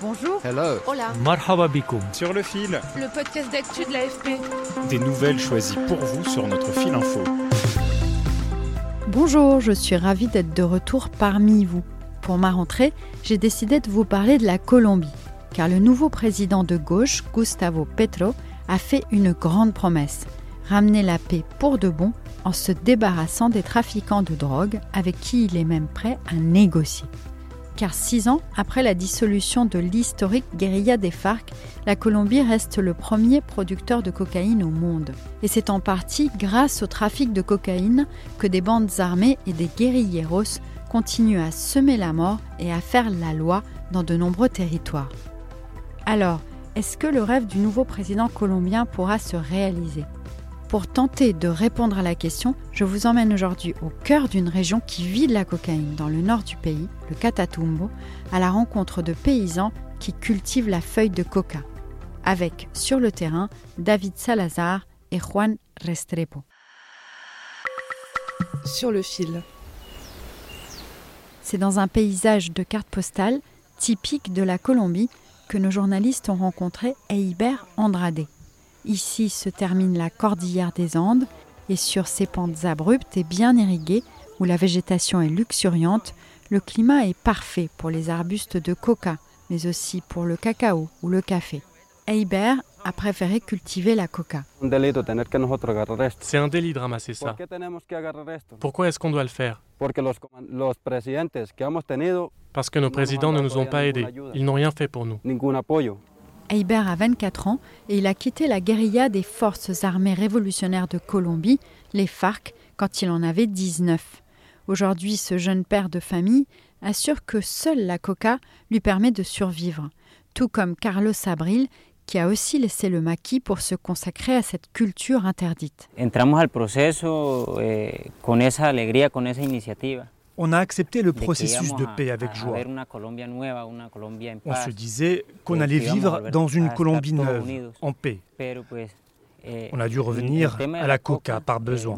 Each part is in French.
Bonjour. Hello. Hola. Marhaba bikoum. Sur le fil, Le podcast d'actu de l'AFP. des nouvelles choisies pour vous sur notre fil info. Bonjour, je suis ravie d'être de retour parmi vous. Pour ma rentrée, j'ai décidé de vous parler de la Colombie, car le nouveau président de gauche, Gustavo Petro, a fait une grande promesse ramener la paix pour de bon en se débarrassant des trafiquants de drogue avec qui il est même prêt à négocier. Car six ans après la dissolution de l'historique guérilla des FARC, la Colombie reste le premier producteur de cocaïne au monde. Et c'est en partie grâce au trafic de cocaïne que des bandes armées et des guérilleros continuent à semer la mort et à faire la loi dans de nombreux territoires. Alors, est-ce que le rêve du nouveau président colombien pourra se réaliser? Pour tenter de répondre à la question, je vous emmène aujourd'hui au cœur d'une région qui vit de la cocaïne dans le nord du pays, le Catatumbo, à la rencontre de paysans qui cultivent la feuille de coca. Avec, sur le terrain, David Salazar et Juan Restrepo. Sur le fil. C'est dans un paysage de cartes postales typique de la Colombie que nos journalistes ont rencontré Eiber Andrade. Ici se termine la cordillère des Andes et sur ces pentes abruptes et bien irriguées, où la végétation est luxuriante, le climat est parfait pour les arbustes de coca, mais aussi pour le cacao ou le café. Eiber a préféré cultiver la coca. C'est un délit de ramasser ¿Por ça. Pourquoi est-ce qu'on doit le faire? Parce que nos présidents ne nous ont pas aidés. Ils n'ont rien fait pour nous. Eiber a 24 ans et il a quitté la guérilla des forces armées révolutionnaires de Colombie, les FARC, quand il en avait 19. Aujourd'hui, ce jeune père de famille assure que seule la coca lui permet de survivre, tout comme Carlos Abril, qui a aussi laissé le maquis pour se consacrer à cette culture interdite. entramos al proceso eh, con esa alegría, con esa iniciativa. On a accepté le processus de paix avec joie. On se disait qu'on allait vivre dans une Colombie neuve, en paix. Eh, On a dû revenir à la coca par eh, besoin.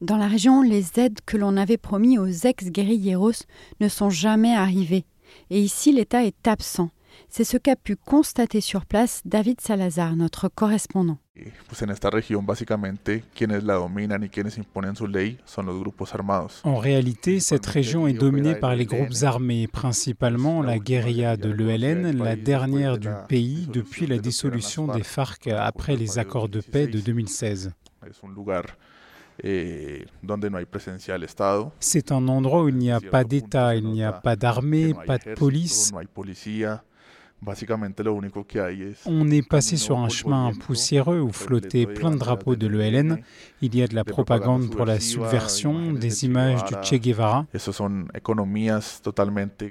Dans la région, les aides que l'on avait promis aux ex-guérilleros ne sont jamais arrivées. Et ici, l'État est absent. C'est ce qu'a pu constater sur place David Salazar, notre correspondant. Pues en esta región básicamente quienes la dominan y quienes imponen su ley son los grupos armados. En réalité, cette région est dominée par les groupes armés, principalement la guérilla de l'ELN, la dernière du pays depuis la dissolution des FARC après les accords de paix de 2016. Es un lugar eh. C'est un endroit où il n'y a pas d'État, il n'y a pas d'armée, pas de police. On est passé sur un chemin poussiéreux où flottaient plein de drapeaux de l'ELN. ELN, Il y a de la propagande pour la subversion, des images du. Che Guevara.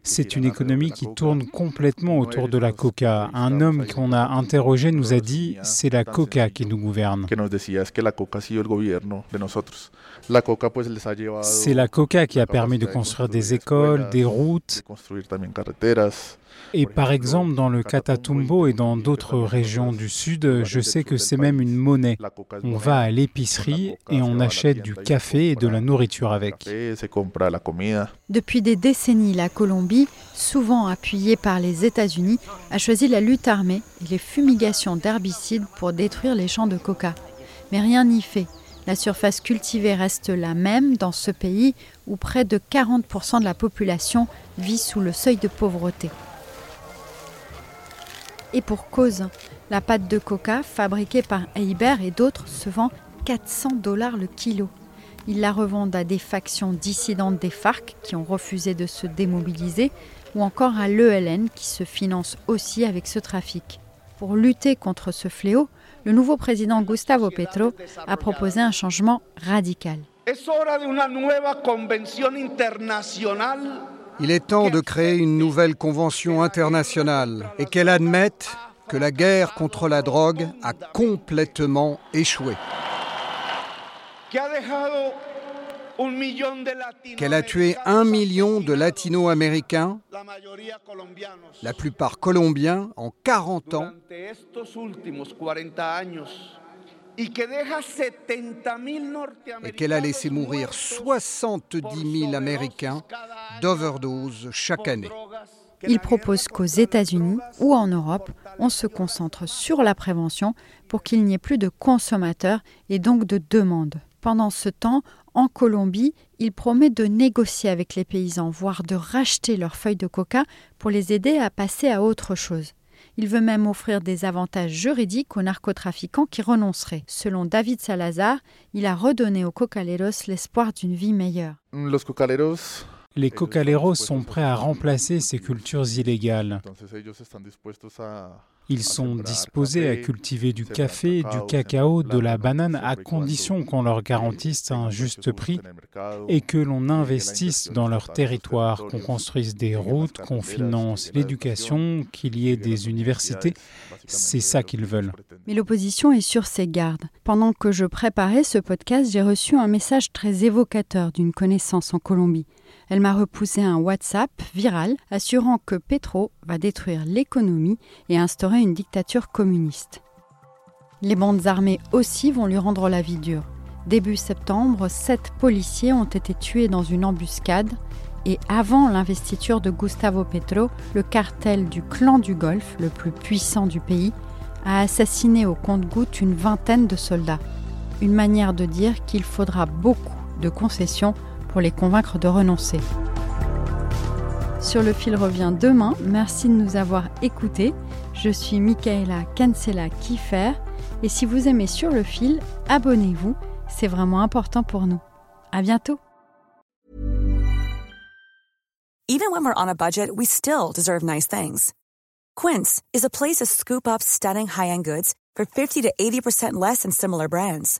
C'est une économie qui tourne complètement autour de la coca. Un homme qu'on a interrogé nous a dit c'est la coca qui nous gouverne. C'est la coca qui a permis de construire construir des écoles, des routes. Et par exemple, dans le y et dans d'autres régions du sud, je sais que c'est même une monnaie. On va à l'épicerie et on achète du café et de la nourriture avec. Depuis des décennies, la Colombie, souvent appuyée par les États-Unis, a choisi la lutte armée et les fumigations d'herbicides pour détruire les champs de coca. Mais rien n'y fait. La surface cultivée reste la même dans ce pays où près de 40% de la population vit sous le seuil de pauvreté. Et pour cause, la pâte de coca fabriquée par Heiber et d'autres se vend 400 dollars le kilo. Ils la revendent à des factions dissidentes des FARC qui ont refusé de se démobiliser ou encore à l'ELN qui se finance aussi avec ce trafic. Pour lutter contre ce fléau, le nouveau président Gustavo Petro a proposé un changement radical. Il est temps de créer une nouvelle convention internationale et qu'elle admette que la guerre contre la drogue a complètement échoué. Qu'elle a tué un million de latino-américains, la plupart colombiens, en 40 ans, et qu'elle a laissé mourir 70 000 Américains d'overdose chaque année. Il propose qu'aux États-Unis ou en Europe, on se concentre sur la prévention pour qu'il n'y ait plus de consommateurs et donc de demandes. Pendant ce temps, en Colombie, il promet de négocier avec les paysans, voire de racheter leurs feuilles de coca pour les aider à passer à autre chose. Il veut même offrir des avantages juridiques aux narcotrafiquants qui renonceraient. Selon David Salazar, il a redonné aux cocaleros l'espoir d'une vie meilleure. Les cocaleros sont prêts à remplacer ces cultures illégales. Ils sont disposés à cultiver du café, du cacao, de la banane à condition qu'on leur garantisse un juste prix et que l'on investisse dans leur territoire, qu'on construise des routes, qu'on finance l'éducation, qu'il y ait des universités. C'est ça qu'ils veulent. Mais l'opposition est sur ses gardes. Pendant que je préparais ce podcast, j'ai reçu un message très évocateur d'une connaissance en Colombie. Elle m'a repoussé un WhatsApp viral assurant que Petro va détruire l'économie et instaurer une dictature communiste. Les bandes armées aussi vont lui rendre la vie dure. Début septembre, sept policiers ont été tués dans une embuscade et avant l'investiture de Gustavo Petro, le cartel du clan du Golfe, le plus puissant du pays, a assassiné au compte-gouttes une vingtaine de soldats. Une manière de dire qu'il faudra beaucoup de concessions pour les convaincre de renoncer. Sur le fil revient demain. Merci de nous avoir écoutés. Je suis Michaela Cancela Kiefer et si vous aimez Sur le fil, abonnez-vous. C'est vraiment important pour nous. À bientôt. Even when we're on a budget, we still deserve nice things. Quince is a place to scoop up stunning high-end goods for 50 to 80% less than similar brands.